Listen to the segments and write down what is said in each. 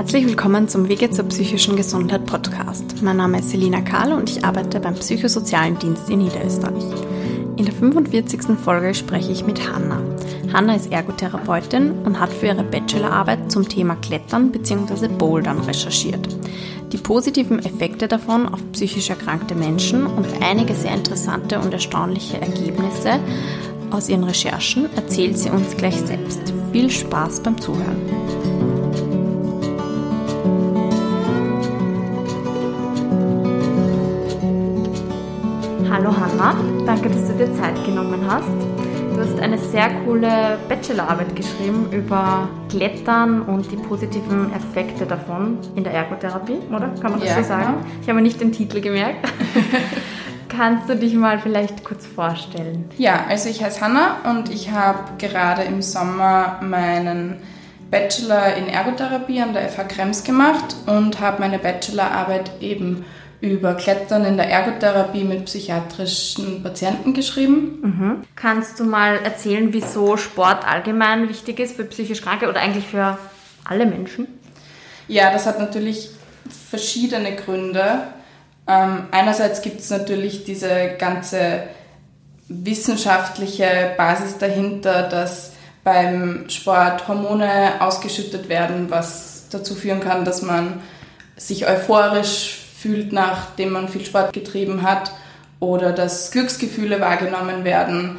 Herzlich willkommen zum Wege zur psychischen Gesundheit Podcast. Mein Name ist Selina Kahl und ich arbeite beim Psychosozialen Dienst in Niederösterreich. In der 45. Folge spreche ich mit Hanna. Hanna ist Ergotherapeutin und hat für ihre Bachelorarbeit zum Thema Klettern bzw. Bouldern recherchiert. Die positiven Effekte davon auf psychisch erkrankte Menschen und einige sehr interessante und erstaunliche Ergebnisse aus ihren Recherchen erzählt sie uns gleich selbst. Viel Spaß beim Zuhören. Hanna, danke, dass du dir Zeit genommen hast. Du hast eine sehr coole Bachelorarbeit geschrieben über Klettern und die positiven Effekte davon in der Ergotherapie, oder? Kann man das ja, so sagen? Genau. Ich habe mir nicht den Titel gemerkt. Kannst du dich mal vielleicht kurz vorstellen? Ja, also ich heiße Hanna und ich habe gerade im Sommer meinen Bachelor in Ergotherapie an der FH Krems gemacht und habe meine Bachelorarbeit eben über Klettern in der Ergotherapie mit psychiatrischen Patienten geschrieben. Mhm. Kannst du mal erzählen, wieso Sport allgemein wichtig ist für psychisch Kranke oder eigentlich für alle Menschen? Ja, das hat natürlich verschiedene Gründe. Ähm, einerseits gibt es natürlich diese ganze wissenschaftliche Basis dahinter, dass beim Sport Hormone ausgeschüttet werden, was dazu führen kann, dass man sich euphorisch fühlt, nachdem man viel Sport getrieben hat oder dass Glücksgefühle wahrgenommen werden.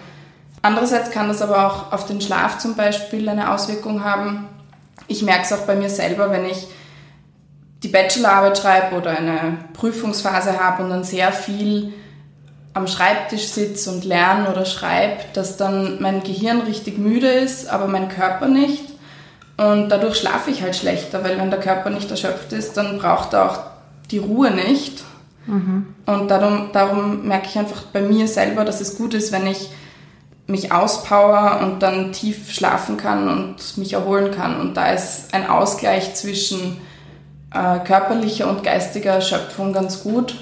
Andererseits kann das aber auch auf den Schlaf zum Beispiel eine Auswirkung haben. Ich merke es auch bei mir selber, wenn ich die Bachelorarbeit schreibe oder eine Prüfungsphase habe und dann sehr viel am Schreibtisch sitze und lerne oder schreibe, dass dann mein Gehirn richtig müde ist, aber mein Körper nicht. Und dadurch schlafe ich halt schlechter, weil wenn der Körper nicht erschöpft ist, dann braucht er auch die Ruhe nicht. Mhm. Und darum, darum merke ich einfach bei mir selber, dass es gut ist, wenn ich mich auspower und dann tief schlafen kann und mich erholen kann. Und da ist ein Ausgleich zwischen äh, körperlicher und geistiger Erschöpfung ganz gut.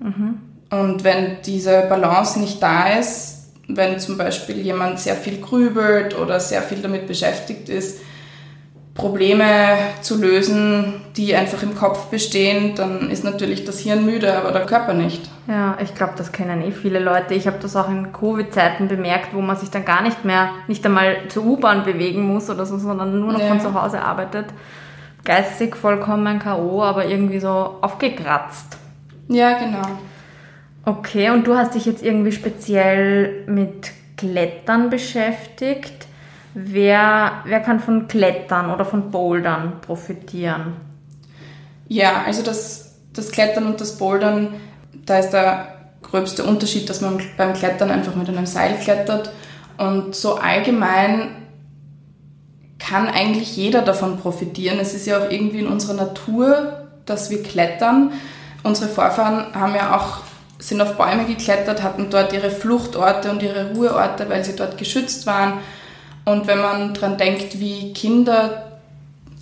Mhm. Und wenn diese Balance nicht da ist, wenn zum Beispiel jemand sehr viel grübelt oder sehr viel damit beschäftigt ist, Probleme zu lösen, die einfach im Kopf bestehen, dann ist natürlich das Hirn müde, aber der Körper nicht. Ja, ich glaube, das kennen eh viele Leute. Ich habe das auch in Covid-Zeiten bemerkt, wo man sich dann gar nicht mehr, nicht einmal zur U-Bahn bewegen muss oder so, sondern nur noch ja. von zu Hause arbeitet geistig vollkommen K.O., aber irgendwie so aufgekratzt. Ja, genau. Okay, und du hast dich jetzt irgendwie speziell mit Klettern beschäftigt. Wer, wer kann von Klettern oder von Bouldern profitieren? Ja, also das, das Klettern und das Bouldern, da ist der gröbste Unterschied, dass man beim Klettern einfach mit einem Seil klettert. Und so allgemein kann eigentlich jeder davon profitieren. Es ist ja auch irgendwie in unserer Natur, dass wir klettern. Unsere Vorfahren haben ja auch, sind auf Bäume geklettert, hatten dort ihre Fluchtorte und ihre Ruheorte, weil sie dort geschützt waren. Und wenn man daran denkt, wie Kinder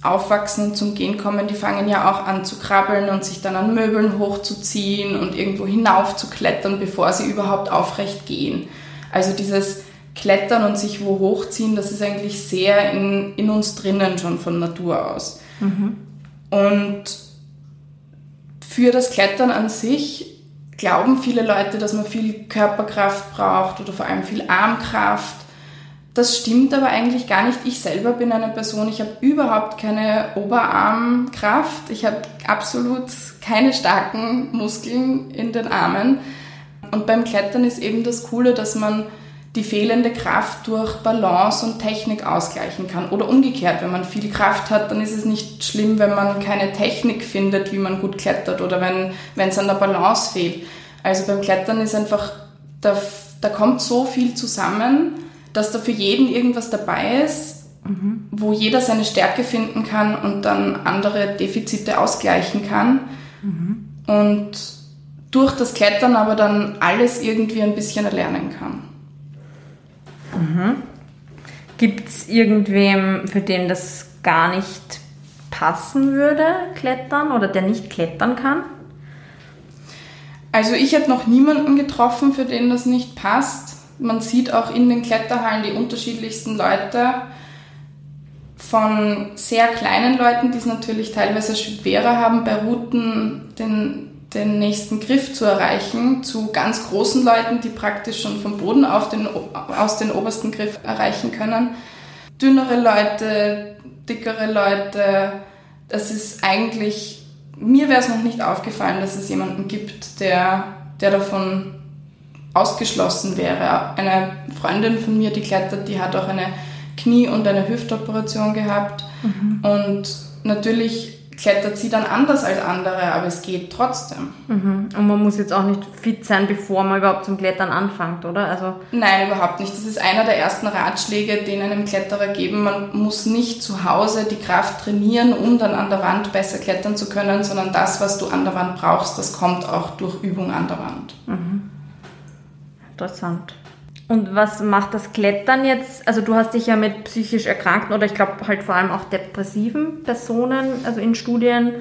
aufwachsen und zum Gehen kommen, die fangen ja auch an zu krabbeln und sich dann an Möbeln hochzuziehen und irgendwo hinauf zu klettern, bevor sie überhaupt aufrecht gehen. Also dieses Klettern und sich wo hochziehen, das ist eigentlich sehr in, in uns drinnen schon von Natur aus. Mhm. Und für das Klettern an sich glauben viele Leute, dass man viel Körperkraft braucht oder vor allem viel Armkraft. Das stimmt aber eigentlich gar nicht. Ich selber bin eine Person, ich habe überhaupt keine Oberarmkraft. Ich habe absolut keine starken Muskeln in den Armen. Und beim Klettern ist eben das Coole, dass man die fehlende Kraft durch Balance und Technik ausgleichen kann. Oder umgekehrt, wenn man viel Kraft hat, dann ist es nicht schlimm, wenn man keine Technik findet, wie man gut klettert oder wenn es an der Balance fehlt. Also beim Klettern ist einfach, da, da kommt so viel zusammen, dass da für jeden irgendwas dabei ist, mhm. wo jeder seine Stärke finden kann und dann andere Defizite ausgleichen kann. Mhm. Und durch das Klettern aber dann alles irgendwie ein bisschen erlernen kann. Mhm. Gibt es irgendwem, für den das gar nicht passen würde, klettern oder der nicht klettern kann? Also ich habe noch niemanden getroffen, für den das nicht passt. Man sieht auch in den Kletterhallen die unterschiedlichsten Leute. von sehr kleinen Leuten, die es natürlich teilweise schwerer haben, bei Routen den, den nächsten Griff zu erreichen, zu ganz großen Leuten, die praktisch schon vom Boden auf den, aus den obersten Griff erreichen können. Dünnere Leute, dickere Leute, das ist eigentlich, mir wäre es noch nicht aufgefallen, dass es jemanden gibt, der, der davon ausgeschlossen wäre. Eine Freundin von mir, die klettert, die hat auch eine Knie- und eine Hüftoperation gehabt. Mhm. Und natürlich klettert sie dann anders als andere, aber es geht trotzdem. Mhm. Und man muss jetzt auch nicht fit sein, bevor man überhaupt zum Klettern anfängt, oder? Also Nein, überhaupt nicht. Das ist einer der ersten Ratschläge, den einem Kletterer geben. Man muss nicht zu Hause die Kraft trainieren, um dann an der Wand besser klettern zu können, sondern das, was du an der Wand brauchst, das kommt auch durch Übung an der Wand. Mhm. Interessant. Und was macht das Klettern jetzt? Also du hast dich ja mit psychisch erkrankten oder ich glaube halt vor allem auch depressiven Personen, also in Studien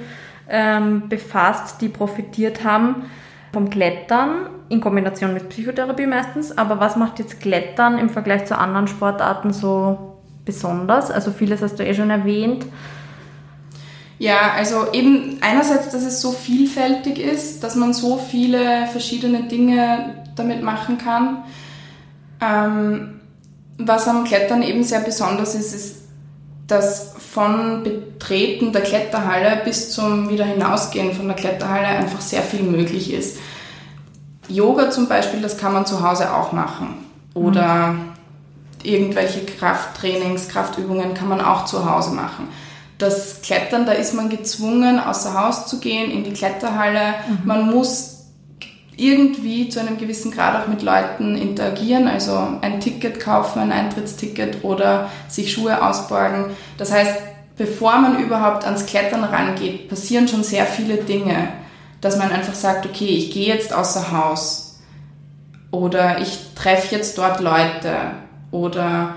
ähm, befasst, die profitiert haben vom Klettern in Kombination mit Psychotherapie meistens. Aber was macht jetzt Klettern im Vergleich zu anderen Sportarten so besonders? Also vieles hast du eh schon erwähnt. Ja, also eben einerseits, dass es so vielfältig ist, dass man so viele verschiedene Dinge damit machen kann. Ähm, was am Klettern eben sehr besonders ist, ist, dass von Betreten der Kletterhalle bis zum wieder hinausgehen von der Kletterhalle einfach sehr viel möglich ist. Yoga zum Beispiel, das kann man zu Hause auch machen. Oder mhm. irgendwelche Krafttrainings, Kraftübungen kann man auch zu Hause machen. Das Klettern, da ist man gezwungen, außer Haus zu gehen, in die Kletterhalle. Mhm. Man muss irgendwie zu einem gewissen Grad auch mit Leuten interagieren, also ein Ticket kaufen, ein Eintrittsticket oder sich Schuhe ausborgen. Das heißt, bevor man überhaupt ans Klettern rangeht, passieren schon sehr viele Dinge, dass man einfach sagt, okay, ich gehe jetzt außer Haus oder ich treffe jetzt dort Leute oder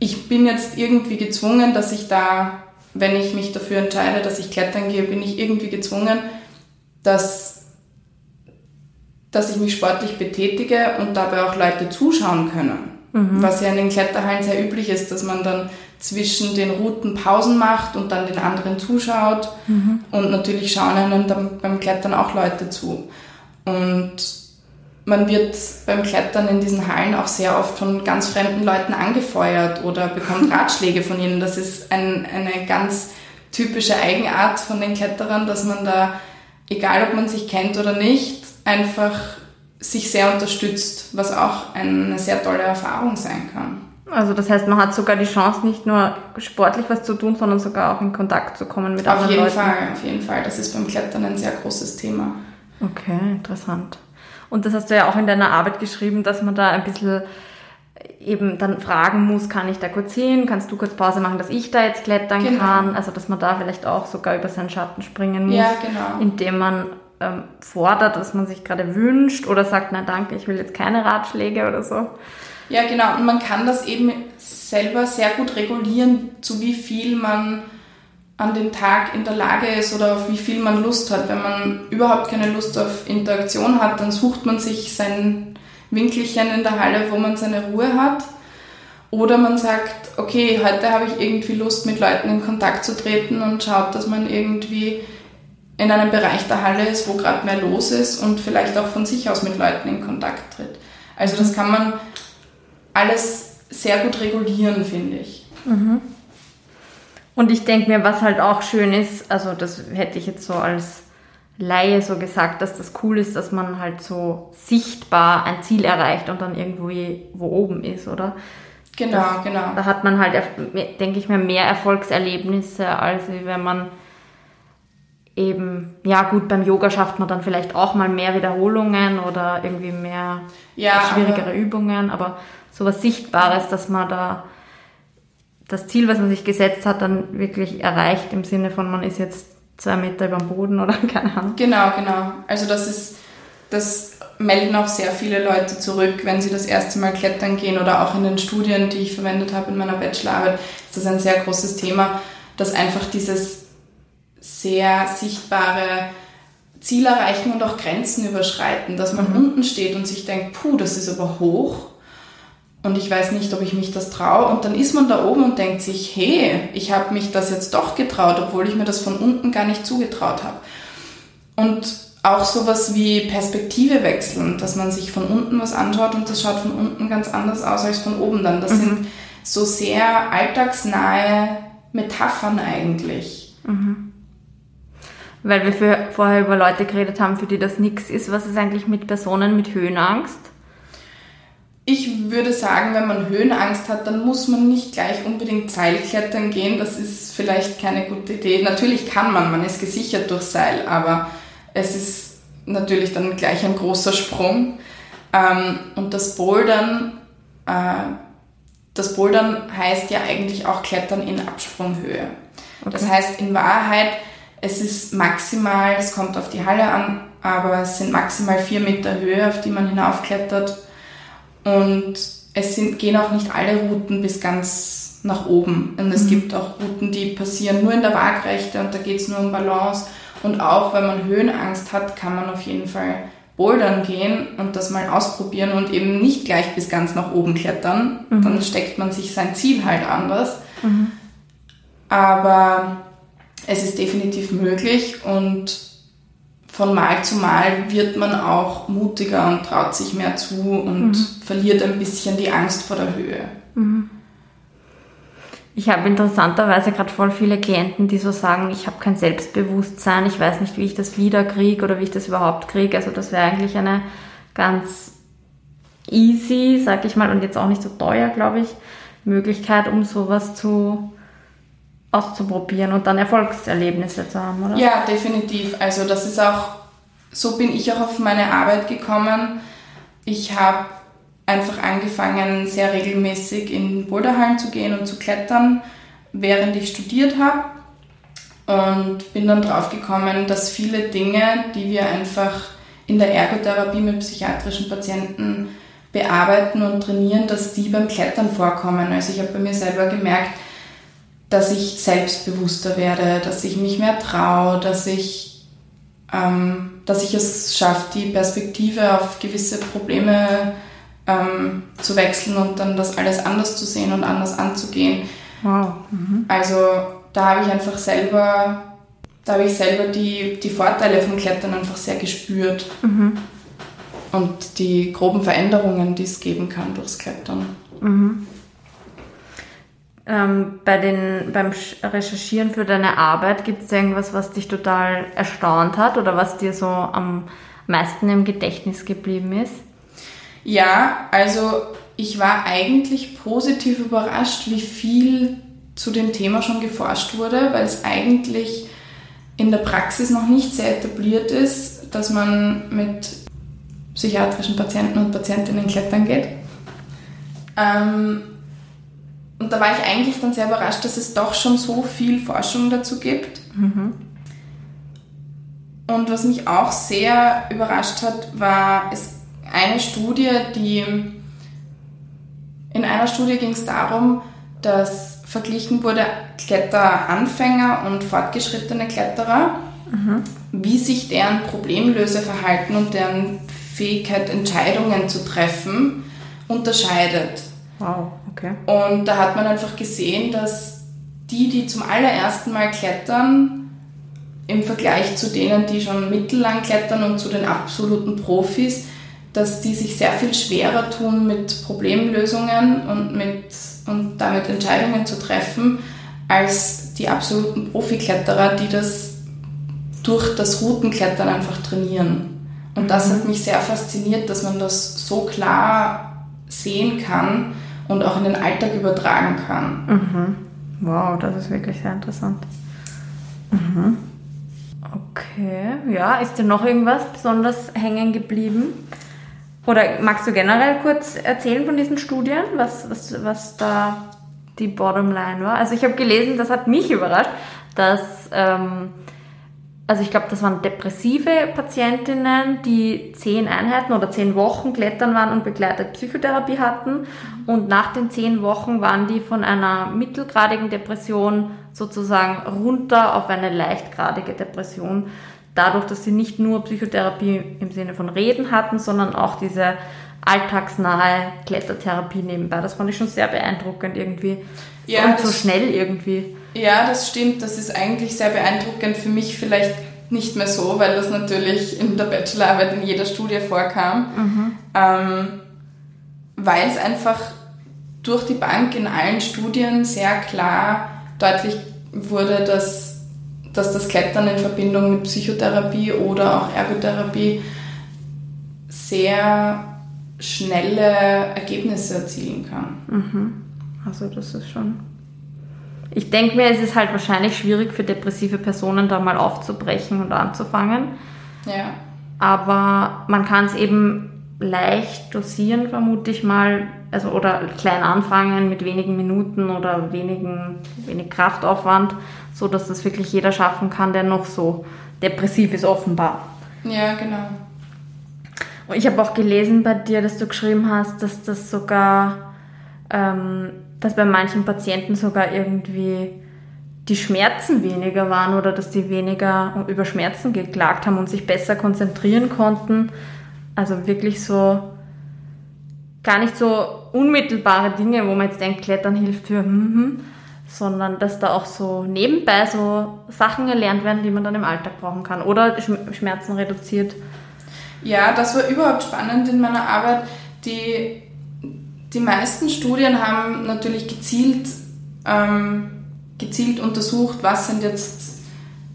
ich bin jetzt irgendwie gezwungen, dass ich da, wenn ich mich dafür entscheide, dass ich klettern gehe, bin ich irgendwie gezwungen, dass dass ich mich sportlich betätige und dabei auch Leute zuschauen können. Mhm. Was ja in den Kletterhallen sehr üblich ist, dass man dann zwischen den Routen Pausen macht und dann den anderen zuschaut. Mhm. Und natürlich schauen einem dann beim Klettern auch Leute zu. Und man wird beim Klettern in diesen Hallen auch sehr oft von ganz fremden Leuten angefeuert oder bekommt Ratschläge von ihnen. Das ist ein, eine ganz typische Eigenart von den Kletterern, dass man da, egal ob man sich kennt oder nicht, einfach sich sehr unterstützt, was auch eine sehr tolle Erfahrung sein kann. Also das heißt, man hat sogar die Chance, nicht nur sportlich was zu tun, sondern sogar auch in Kontakt zu kommen mit auf anderen Leuten. Auf jeden Fall, auf jeden Fall. Das ist beim Klettern ein sehr großes Thema. Okay, interessant. Und das hast du ja auch in deiner Arbeit geschrieben, dass man da ein bisschen eben dann fragen muss, kann ich da kurz hin, kannst du kurz Pause machen, dass ich da jetzt klettern genau. kann, also dass man da vielleicht auch sogar über seinen Schatten springen muss, ja, genau. indem man ähm, fordert, was man sich gerade wünscht oder sagt, na danke, ich will jetzt keine Ratschläge oder so. Ja, genau. Und man kann das eben selber sehr gut regulieren, zu wie viel man an dem Tag in der Lage ist oder auf wie viel man Lust hat. Wenn man überhaupt keine Lust auf Interaktion hat, dann sucht man sich sein Winkelchen in der Halle, wo man seine Ruhe hat. Oder man sagt, okay, heute habe ich irgendwie Lust, mit Leuten in Kontakt zu treten und schaut, dass man irgendwie in einem Bereich der Halle ist, wo gerade mehr los ist und vielleicht auch von sich aus mit Leuten in Kontakt tritt. Also das kann man alles sehr gut regulieren, finde ich. Mhm. Und ich denke mir, was halt auch schön ist, also das hätte ich jetzt so als Laie so gesagt, dass das cool ist, dass man halt so sichtbar ein Ziel erreicht und dann irgendwo wo oben ist, oder? Genau, das, genau. Da hat man halt, denke ich mir, mehr Erfolgserlebnisse, als wenn man eben, ja gut, beim Yoga schafft man dann vielleicht auch mal mehr Wiederholungen oder irgendwie mehr ja, schwierigere aber Übungen, aber sowas Sichtbares, dass man da das Ziel, was man sich gesetzt hat, dann wirklich erreicht im Sinne von, man ist jetzt zwei Meter über dem Boden oder keine Ahnung. Genau, genau. Also das ist, das melden auch sehr viele Leute zurück, wenn sie das erste Mal klettern gehen oder auch in den Studien, die ich verwendet habe in meiner Bachelorarbeit, ist das ein sehr großes Thema, dass einfach dieses sehr sichtbare Ziel erreichen und auch Grenzen überschreiten, dass man mhm. unten steht und sich denkt, puh, das ist aber hoch. Und ich weiß nicht, ob ich mich das traue. Und dann ist man da oben und denkt sich, hey, ich habe mich das jetzt doch getraut, obwohl ich mir das von unten gar nicht zugetraut habe. Und auch sowas wie Perspektive wechseln, dass man sich von unten was anschaut und das schaut von unten ganz anders aus als von oben dann. Das mhm. sind so sehr alltagsnahe Metaphern eigentlich. Mhm. Weil wir für, vorher über Leute geredet haben, für die das nichts ist. Was ist eigentlich mit Personen mit Höhenangst? Ich würde sagen, wenn man Höhenangst hat, dann muss man nicht gleich unbedingt Seilklettern gehen. Das ist vielleicht keine gute Idee. Natürlich kann man, man ist gesichert durch Seil, aber es ist natürlich dann gleich ein großer Sprung. Ähm, und das Bouldern, äh, das Bouldern heißt ja eigentlich auch Klettern in Absprunghöhe. Okay. Das heißt in Wahrheit, es ist maximal, es kommt auf die Halle an, aber es sind maximal vier Meter Höhe, auf die man hinaufklettert. Und es sind, gehen auch nicht alle Routen bis ganz nach oben. Und es mhm. gibt auch Routen, die passieren nur in der Waagrechte und da geht es nur um Balance. Und auch wenn man Höhenangst hat, kann man auf jeden Fall bouldern gehen und das mal ausprobieren und eben nicht gleich bis ganz nach oben klettern. Mhm. Dann steckt man sich sein Ziel halt anders. Mhm. Aber es ist definitiv möglich und von Mal zu Mal wird man auch mutiger und traut sich mehr zu und mhm. verliert ein bisschen die Angst vor der Höhe. Mhm. Ich habe interessanterweise gerade voll viele Klienten, die so sagen, ich habe kein Selbstbewusstsein, ich weiß nicht, wie ich das wieder kriege oder wie ich das überhaupt kriege. Also das wäre eigentlich eine ganz easy, sag ich mal, und jetzt auch nicht so teuer, glaube ich, Möglichkeit, um sowas zu auszuprobieren und dann Erfolgserlebnisse zu haben, oder? Ja, definitiv. Also das ist auch, so bin ich auch auf meine Arbeit gekommen. Ich habe einfach angefangen, sehr regelmäßig in Boulderhallen zu gehen und zu klettern, während ich studiert habe. Und bin dann drauf gekommen, dass viele Dinge, die wir einfach in der Ergotherapie mit psychiatrischen Patienten bearbeiten und trainieren, dass die beim Klettern vorkommen. Also ich habe bei mir selber gemerkt, dass ich selbstbewusster werde, dass ich mich mehr traue, dass ich, ähm, dass ich es schaffe, die Perspektive auf gewisse Probleme ähm, zu wechseln und dann das alles anders zu sehen und anders anzugehen. Wow. Mhm. Also da habe ich einfach selber, da habe ich selber die, die Vorteile vom Klettern einfach sehr gespürt. Mhm. Und die groben Veränderungen, die es geben kann durchs Klettern. Mhm. Ähm, bei den, beim Recherchieren für deine Arbeit, gibt es irgendwas, was dich total erstaunt hat oder was dir so am meisten im Gedächtnis geblieben ist? Ja, also ich war eigentlich positiv überrascht, wie viel zu dem Thema schon geforscht wurde, weil es eigentlich in der Praxis noch nicht sehr etabliert ist, dass man mit psychiatrischen Patienten und Patientinnen klettern geht. Ähm, und da war ich eigentlich dann sehr überrascht, dass es doch schon so viel Forschung dazu gibt. Mhm. Und was mich auch sehr überrascht hat, war es eine Studie, die in einer Studie ging es darum, dass verglichen wurde Kletteranfänger und fortgeschrittene Kletterer, mhm. wie sich deren Problemlöseverhalten und deren Fähigkeit, Entscheidungen zu treffen, unterscheidet. Wow, okay. Und da hat man einfach gesehen, dass die, die zum allerersten Mal klettern, im Vergleich zu denen, die schon mittellang klettern und zu den absoluten Profis, dass die sich sehr viel schwerer tun mit Problemlösungen und, mit, und damit Entscheidungen zu treffen, als die absoluten Profikletterer, die das durch das Routenklettern einfach trainieren. Und das mhm. hat mich sehr fasziniert, dass man das so klar sehen kann und auch in den Alltag übertragen kann. Mhm. Wow, das ist wirklich sehr interessant. Mhm. Okay, ja, ist dir noch irgendwas besonders hängen geblieben? Oder magst du generell kurz erzählen von diesen Studien, was, was, was da die Bottomline war? Also ich habe gelesen, das hat mich überrascht, dass ähm, also ich glaube, das waren depressive Patientinnen, die zehn Einheiten oder zehn Wochen klettern waren und begleitet Psychotherapie hatten. Und nach den zehn Wochen waren die von einer mittelgradigen Depression sozusagen runter auf eine leichtgradige Depression. Dadurch, dass sie nicht nur Psychotherapie im Sinne von Reden hatten, sondern auch diese alltagsnahe Klettertherapie nebenbei. Das fand ich schon sehr beeindruckend irgendwie. Ja, Und so schnell irgendwie. Ja, das stimmt. Das ist eigentlich sehr beeindruckend. Für mich vielleicht nicht mehr so, weil das natürlich in der Bachelorarbeit in jeder Studie vorkam. Ähm, weil es einfach durch die Bank in allen Studien sehr klar deutlich wurde, dass, dass das Klettern in Verbindung mit Psychotherapie oder auch Ergotherapie sehr schnelle Ergebnisse erzielen kann. Also das ist schon. Ich denke mir, es ist halt wahrscheinlich schwierig für depressive Personen da mal aufzubrechen und anzufangen. Ja. Aber man kann es eben leicht dosieren, vermute ich mal. Also oder klein anfangen mit wenigen Minuten oder wenigen, wenig Kraftaufwand, so dass das wirklich jeder schaffen kann, der noch so depressiv ist offenbar. Ja, genau. Und ich habe auch gelesen bei dir, dass du geschrieben hast, dass das sogar, ähm, dass bei manchen Patienten sogar irgendwie die Schmerzen weniger waren oder dass die weniger über Schmerzen geklagt haben und sich besser konzentrieren konnten. Also wirklich so gar nicht so unmittelbare Dinge, wo man jetzt denkt, Klettern hilft für, hm, hm, sondern dass da auch so nebenbei so Sachen erlernt werden, die man dann im Alltag brauchen kann oder Schm- Schmerzen reduziert. Ja, das war überhaupt spannend in meiner Arbeit. Die, die meisten Studien haben natürlich gezielt, ähm, gezielt untersucht, was sind jetzt,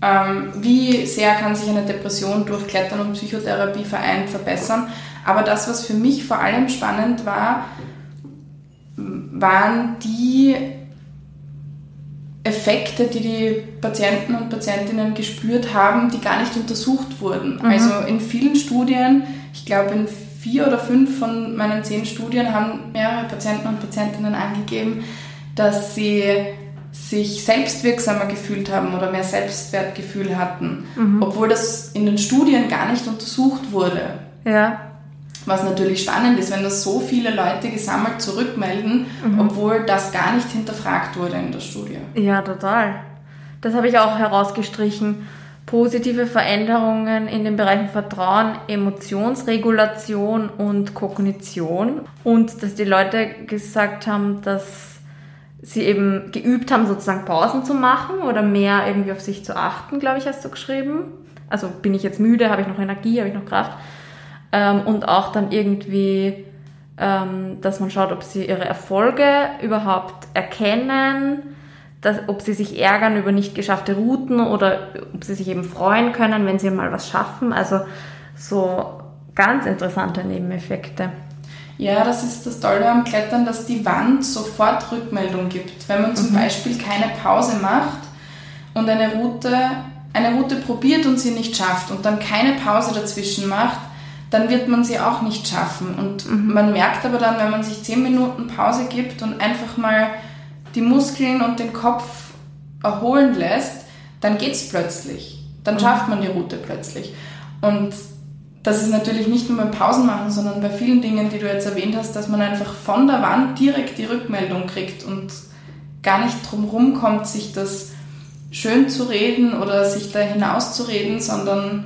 ähm, wie sehr kann sich eine Depression durch Klettern und Psychotherapie vereint verbessern. Aber das, was für mich vor allem spannend war, waren die Effekte, die die Patienten und Patientinnen gespürt haben, die gar nicht untersucht wurden. Also in vielen Studien, ich glaube in vier oder fünf von meinen zehn Studien haben mehrere Patienten und Patientinnen angegeben, dass sie sich selbstwirksamer gefühlt haben oder mehr Selbstwertgefühl hatten, obwohl das in den Studien gar nicht untersucht wurde. Ja, Was natürlich spannend ist, wenn das so viele Leute gesammelt zurückmelden, obwohl das gar nicht hinterfragt wurde in der Studie. Ja, total. Das habe ich auch herausgestrichen. Positive Veränderungen in den Bereichen Vertrauen, Emotionsregulation und Kognition. Und dass die Leute gesagt haben, dass sie eben geübt haben, sozusagen Pausen zu machen oder mehr irgendwie auf sich zu achten, glaube ich, hast du geschrieben. Also bin ich jetzt müde, habe ich noch Energie, habe ich noch Kraft. Ähm, und auch dann irgendwie, ähm, dass man schaut, ob sie ihre Erfolge überhaupt erkennen, dass, ob sie sich ärgern über nicht geschaffte Routen oder ob sie sich eben freuen können, wenn sie mal was schaffen. Also so ganz interessante Nebeneffekte. Ja, das ist das Tolle am Klettern, dass die Wand sofort Rückmeldung gibt. Wenn man zum Beispiel keine Pause macht und eine Route, eine Route probiert und sie nicht schafft und dann keine Pause dazwischen macht, dann wird man sie auch nicht schaffen. Und man merkt aber dann, wenn man sich 10 Minuten Pause gibt und einfach mal die Muskeln und den Kopf erholen lässt, dann geht es plötzlich. Dann schafft man die Route plötzlich. Und das ist natürlich nicht nur beim Pausenmachen, sondern bei vielen Dingen, die du jetzt erwähnt hast, dass man einfach von der Wand direkt die Rückmeldung kriegt und gar nicht drum kommt, sich das schön zu reden oder sich da hinauszureden, sondern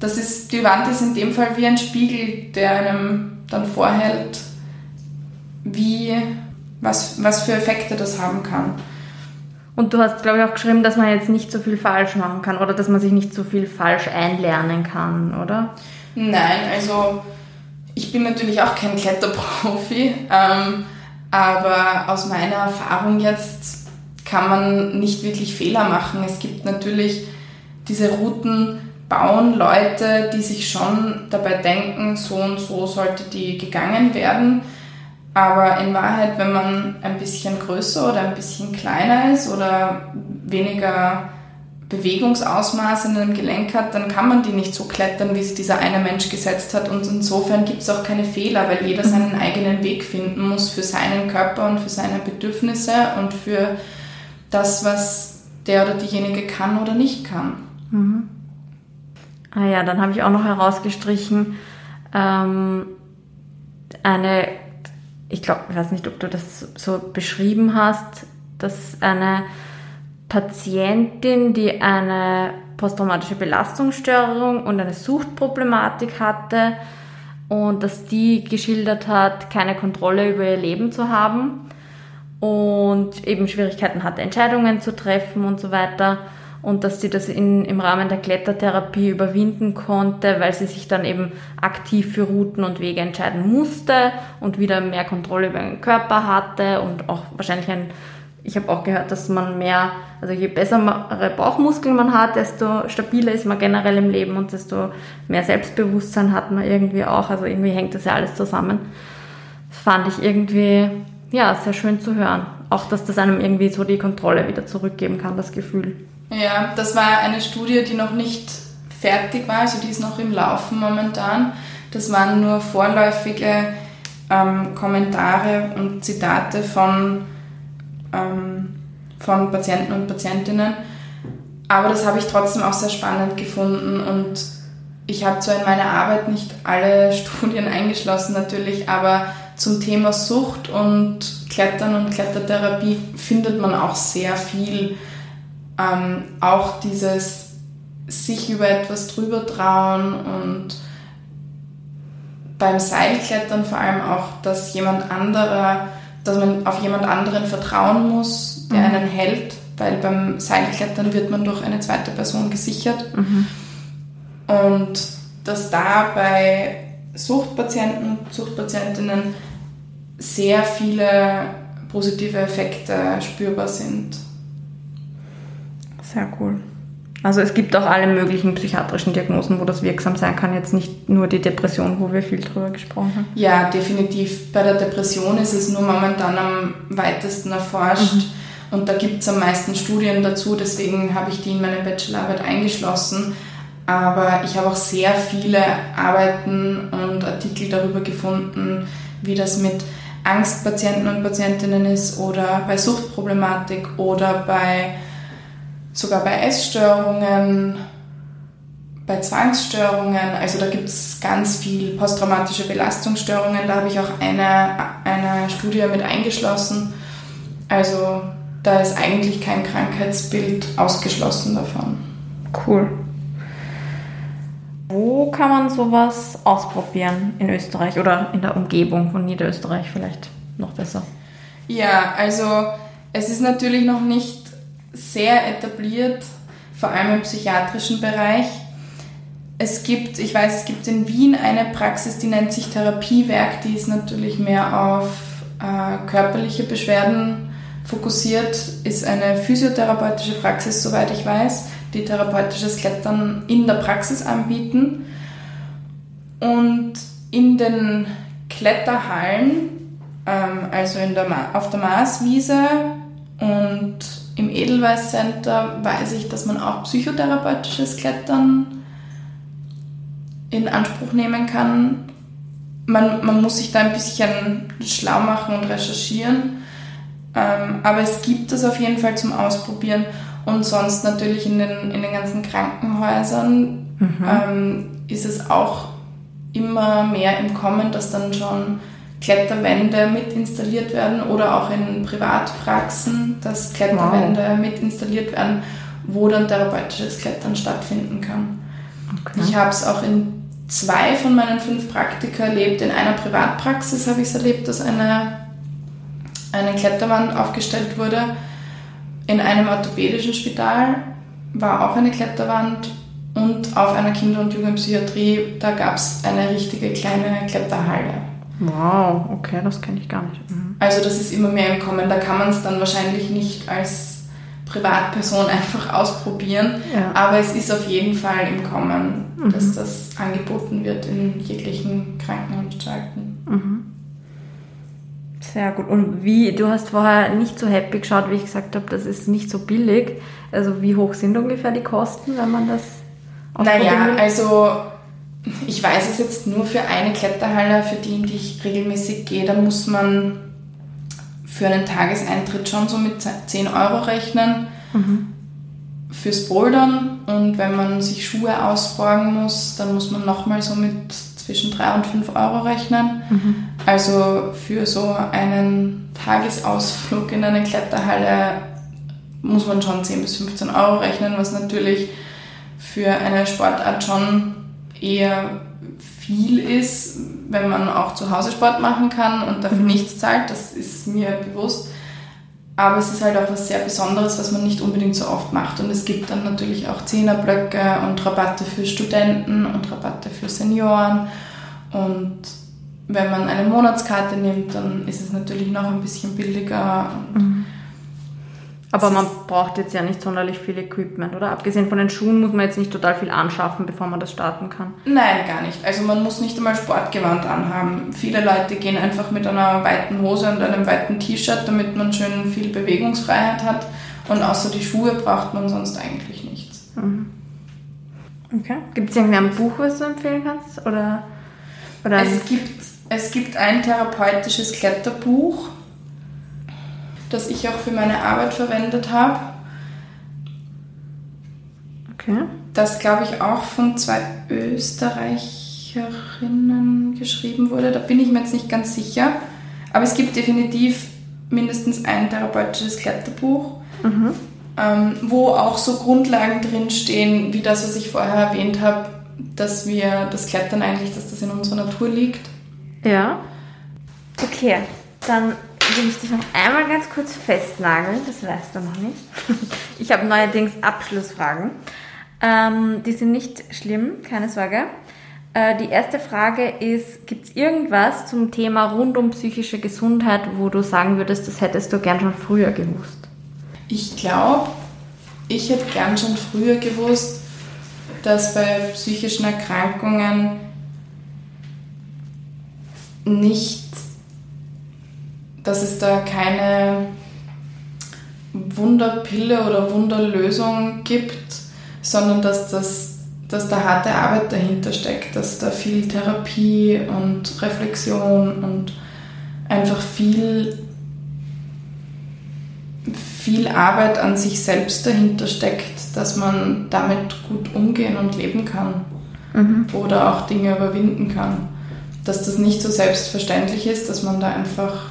das ist, die Wand ist in dem Fall wie ein Spiegel, der einem dann vorhält, wie, was, was für Effekte das haben kann. Und du hast, glaube ich, auch geschrieben, dass man jetzt nicht so viel falsch machen kann oder dass man sich nicht so viel falsch einlernen kann, oder? Nein, also ich bin natürlich auch kein Kletterprofi, ähm, aber aus meiner Erfahrung jetzt kann man nicht wirklich Fehler machen. Es gibt natürlich diese Routen bauen Leute, die sich schon dabei denken, so und so sollte die gegangen werden. Aber in Wahrheit, wenn man ein bisschen größer oder ein bisschen kleiner ist oder weniger Bewegungsausmaß in einem Gelenk hat, dann kann man die nicht so klettern, wie es dieser eine Mensch gesetzt hat. Und insofern gibt es auch keine Fehler, weil jeder seinen eigenen Weg finden muss für seinen Körper und für seine Bedürfnisse und für das, was der oder diejenige kann oder nicht kann. Ah ja, dann habe ich auch noch herausgestrichen, ähm, eine, ich glaube, ich weiß nicht, ob du das so beschrieben hast, dass eine Patientin, die eine posttraumatische Belastungsstörung und eine Suchtproblematik hatte, und dass die geschildert hat, keine Kontrolle über ihr Leben zu haben und eben Schwierigkeiten hatte, Entscheidungen zu treffen und so weiter und dass sie das in, im Rahmen der Klettertherapie überwinden konnte, weil sie sich dann eben aktiv für Routen und Wege entscheiden musste und wieder mehr Kontrolle über den Körper hatte und auch wahrscheinlich ein, ich habe auch gehört, dass man mehr, also je bessere Bauchmuskeln man hat, desto stabiler ist man generell im Leben und desto mehr Selbstbewusstsein hat man irgendwie auch, also irgendwie hängt das ja alles zusammen. Das fand ich irgendwie, ja, sehr schön zu hören. Auch, dass das einem irgendwie so die Kontrolle wieder zurückgeben kann, das Gefühl. Ja, das war eine Studie, die noch nicht fertig war, also die ist noch im Laufen momentan. Das waren nur vorläufige ähm, Kommentare und Zitate von, ähm, von Patienten und Patientinnen. Aber das habe ich trotzdem auch sehr spannend gefunden und ich habe zwar in meiner Arbeit nicht alle Studien eingeschlossen natürlich, aber zum Thema Sucht und Klettern und Klettertherapie findet man auch sehr viel ähm, auch dieses sich über etwas drüber trauen und beim Seilklettern vor allem auch, dass jemand anderer, dass man auf jemand anderen vertrauen muss, der mhm. einen hält, weil beim Seilklettern wird man durch eine zweite Person gesichert. Mhm. Und dass da bei Suchtpatienten und Suchtpatientinnen sehr viele positive Effekte spürbar sind. Sehr cool. Also es gibt auch alle möglichen psychiatrischen Diagnosen, wo das wirksam sein kann, jetzt nicht nur die Depression, wo wir viel drüber gesprochen haben. Ja, definitiv. Bei der Depression ist es nur momentan am weitesten erforscht mhm. und da gibt es am meisten Studien dazu, deswegen habe ich die in meine Bachelorarbeit eingeschlossen. Aber ich habe auch sehr viele Arbeiten und Artikel darüber gefunden, wie das mit Angstpatienten und Patientinnen ist oder bei Suchtproblematik oder bei sogar bei Essstörungen, bei Zwangsstörungen, also da gibt es ganz viel posttraumatische Belastungsstörungen, da habe ich auch eine, eine Studie mit eingeschlossen. Also da ist eigentlich kein Krankheitsbild ausgeschlossen davon. Cool. Wo kann man sowas ausprobieren in Österreich oder in der Umgebung von Niederösterreich vielleicht noch besser? Ja, also es ist natürlich noch nicht sehr etabliert, vor allem im psychiatrischen Bereich. Es gibt, ich weiß, es gibt in Wien eine Praxis, die nennt sich Therapiewerk, die ist natürlich mehr auf äh, körperliche Beschwerden fokussiert, ist eine physiotherapeutische Praxis, soweit ich weiß, die therapeutisches Klettern in der Praxis anbieten. Und in den Kletterhallen, ähm, also in der auf der Marswiese und im Edelweiß Center weiß ich, dass man auch psychotherapeutisches Klettern in Anspruch nehmen kann. Man, man muss sich da ein bisschen schlau machen und recherchieren. Ähm, aber es gibt es auf jeden Fall zum Ausprobieren. Und sonst natürlich in den, in den ganzen Krankenhäusern mhm. ähm, ist es auch immer mehr im Kommen, dass dann schon Kletterwände mit installiert werden oder auch in Privatpraxen, dass Kletterwände wow. mit installiert werden, wo dann therapeutisches Klettern stattfinden kann. Okay. Ich habe es auch in zwei von meinen fünf Praktika erlebt. In einer Privatpraxis habe ich es erlebt, dass eine, eine Kletterwand aufgestellt wurde. In einem orthopädischen Spital war auch eine Kletterwand und auf einer Kinder- und Jugendpsychiatrie, da gab es eine richtige kleine Kletterhalle. Wow, okay, das kenne ich gar nicht. Mhm. Also das ist immer mehr im Kommen. Da kann man es dann wahrscheinlich nicht als Privatperson einfach ausprobieren, ja. aber es ist auf jeden Fall im Kommen, mhm. dass das angeboten wird in jeglichen Krankenanstalten. Mhm. Sehr gut. Und wie, du hast vorher nicht so happy geschaut, wie ich gesagt habe, das ist nicht so billig. Also wie hoch sind ungefähr die Kosten, wenn man das Naja, also ich weiß es jetzt nur für eine Kletterhalle, für die, in die ich regelmäßig gehe, da muss man für einen Tageseintritt schon so mit 10 Euro rechnen. Mhm. Fürs Bouldern und wenn man sich Schuhe ausborgen muss, dann muss man nochmal so mit zwischen 3 und 5 Euro rechnen. Mhm. Also für so einen Tagesausflug in eine Kletterhalle muss man schon 10 bis 15 Euro rechnen, was natürlich für eine Sportart schon eher viel ist, wenn man auch zu Hause Sport machen kann und dafür Mhm. nichts zahlt, das ist mir bewusst. Aber es ist halt auch was sehr Besonderes, was man nicht unbedingt so oft macht. Und es gibt dann natürlich auch Zehnerblöcke und Rabatte für Studenten und Rabatte für Senioren. Und wenn man eine Monatskarte nimmt, dann ist es natürlich noch ein bisschen billiger. Und Aber man braucht jetzt ja nicht sonderlich viel Equipment, oder? Abgesehen von den Schuhen muss man jetzt nicht total viel anschaffen, bevor man das starten kann. Nein, gar nicht. Also man muss nicht einmal Sportgewand anhaben. Viele Leute gehen einfach mit einer weiten Hose und einem weiten T-Shirt, damit man schön viel Bewegungsfreiheit hat. Und außer die Schuhe braucht man sonst eigentlich nichts. Okay. Gibt es irgendein Buch, was du empfehlen kannst? Oder, oder Es gibt, es gibt ein therapeutisches Kletterbuch, das ich auch für meine Arbeit verwendet habe. okay. Das, glaube ich, auch von zwei Österreicherinnen geschrieben wurde. Da bin ich mir jetzt nicht ganz sicher. Aber es gibt definitiv mindestens ein therapeutisches Kletterbuch, ähm, wo auch so Grundlagen drinstehen, wie das, was ich vorher erwähnt habe, dass wir das Klettern eigentlich, dass das in unserer Natur liegt. Ja. Okay, dann will ich dich noch einmal ganz kurz festnageln, das weißt du noch nicht. Ich habe neuerdings Abschlussfragen. Ähm, die sind nicht schlimm, keine Sorge. Äh, die erste Frage ist, gibt es irgendwas zum Thema rund um psychische Gesundheit, wo du sagen würdest, das hättest du gern schon früher gewusst? Ich glaube, ich hätte gern schon früher gewusst, dass bei psychischen Erkrankungen nicht, dass es da keine Wunderpille oder Wunderlösung gibt, sondern dass, das, dass da harte Arbeit dahinter steckt, dass da viel Therapie und Reflexion und einfach viel viel Arbeit an sich selbst dahinter steckt, dass man damit gut umgehen und leben kann oder auch Dinge überwinden kann. Dass das nicht so selbstverständlich ist, dass man da einfach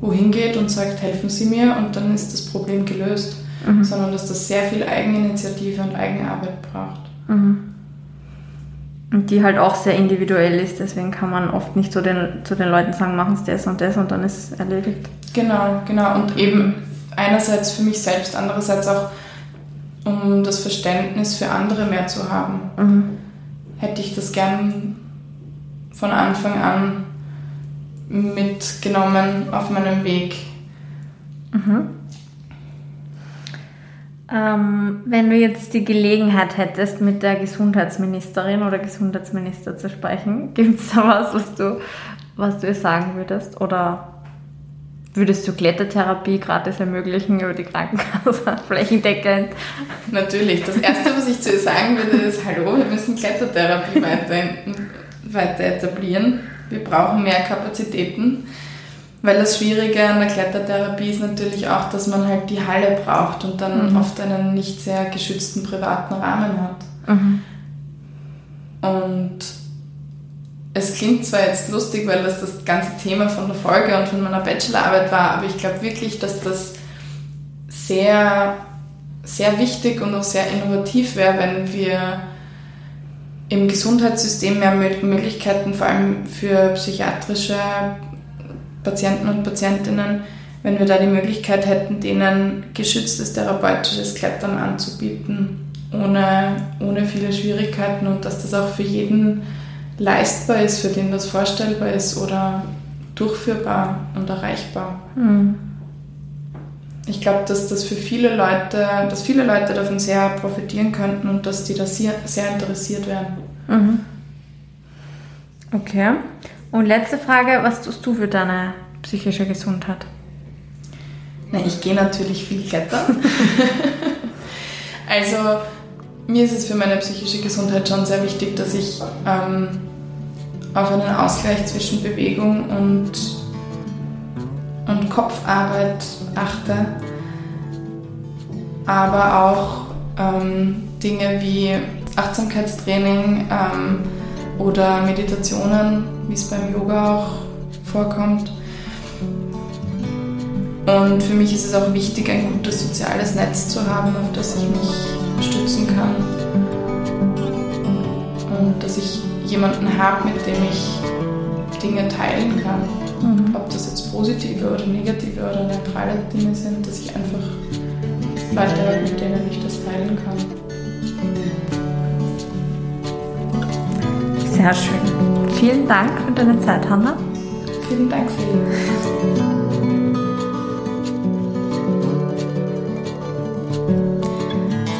wohin geht und sagt, helfen Sie mir und dann ist das Problem gelöst, sondern dass das sehr viel Eigeninitiative und Eigenarbeit braucht. Und die halt auch sehr individuell ist, deswegen kann man oft nicht zu den, zu den Leuten sagen, machen Sie das und das und dann ist es erledigt. Genau, genau. Und eben einerseits für mich selbst, andererseits auch, um das Verständnis für andere mehr zu haben. Hätte ich das gern von Anfang an mitgenommen auf meinem Weg. Ähm, wenn du jetzt die Gelegenheit hättest, mit der Gesundheitsministerin oder Gesundheitsminister zu sprechen, gibt es da was, was du, was du ihr sagen würdest? Oder würdest du Klettertherapie gratis ermöglichen über die Krankenkasse, flächendeckend? Natürlich, das Erste, was ich zu ihr sagen würde, ist, hallo, wir müssen Klettertherapie weiter, weiter etablieren. Wir brauchen mehr Kapazitäten. Weil das Schwierige an der Klettertherapie ist natürlich auch, dass man halt die Halle braucht und dann oft einen nicht sehr geschützten privaten Rahmen hat. Und es klingt zwar jetzt lustig, weil das das ganze Thema von der Folge und von meiner Bachelorarbeit war, aber ich glaube wirklich, dass das sehr, sehr wichtig und auch sehr innovativ wäre, wenn wir im Gesundheitssystem mehr Mö- Möglichkeiten, vor allem für psychiatrische Patienten und Patientinnen, wenn wir da die Möglichkeit hätten, denen geschütztes therapeutisches Klettern anzubieten, ohne, ohne viele Schwierigkeiten und dass das auch für jeden leistbar ist, für den das vorstellbar ist oder durchführbar und erreichbar. Ich glaube, dass das für viele Leute, dass viele Leute davon sehr profitieren könnten und dass die da sehr, sehr interessiert werden. Okay. Und letzte Frage, was tust du für deine psychische Gesundheit? Na, ich gehe natürlich viel klettern. also mir ist es für meine psychische Gesundheit schon sehr wichtig, dass ich ähm, auf einen Ausgleich zwischen Bewegung und, und Kopfarbeit achte. Aber auch ähm, Dinge wie Achtsamkeitstraining ähm, oder Meditationen, wie es beim Yoga auch vorkommt. Und für mich ist es auch wichtig, ein gutes soziales Netz zu haben, auf das ich mich stützen kann. Und dass ich jemanden habe, mit dem ich Dinge teilen kann. Mhm. Ob das jetzt positive oder negative oder neutrale Dinge sind, dass ich einfach Leute mit denen ich das teilen kann. Sehr schön. Vielen Dank für deine Zeit, Hanna. Vielen Dank, Celine.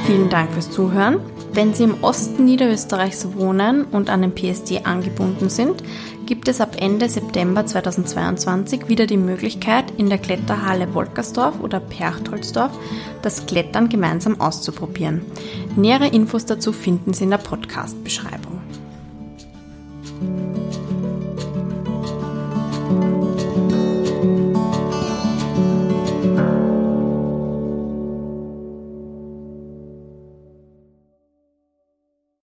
Vielen Dank fürs Zuhören. Wenn Sie im Osten Niederösterreichs wohnen und an den PSD angebunden sind, gibt es ab Ende September 2022 wieder die Möglichkeit, in der Kletterhalle Wolkersdorf oder Perchtoldsdorf das Klettern gemeinsam auszuprobieren. Nähere Infos dazu finden Sie in der Podcast-Beschreibung.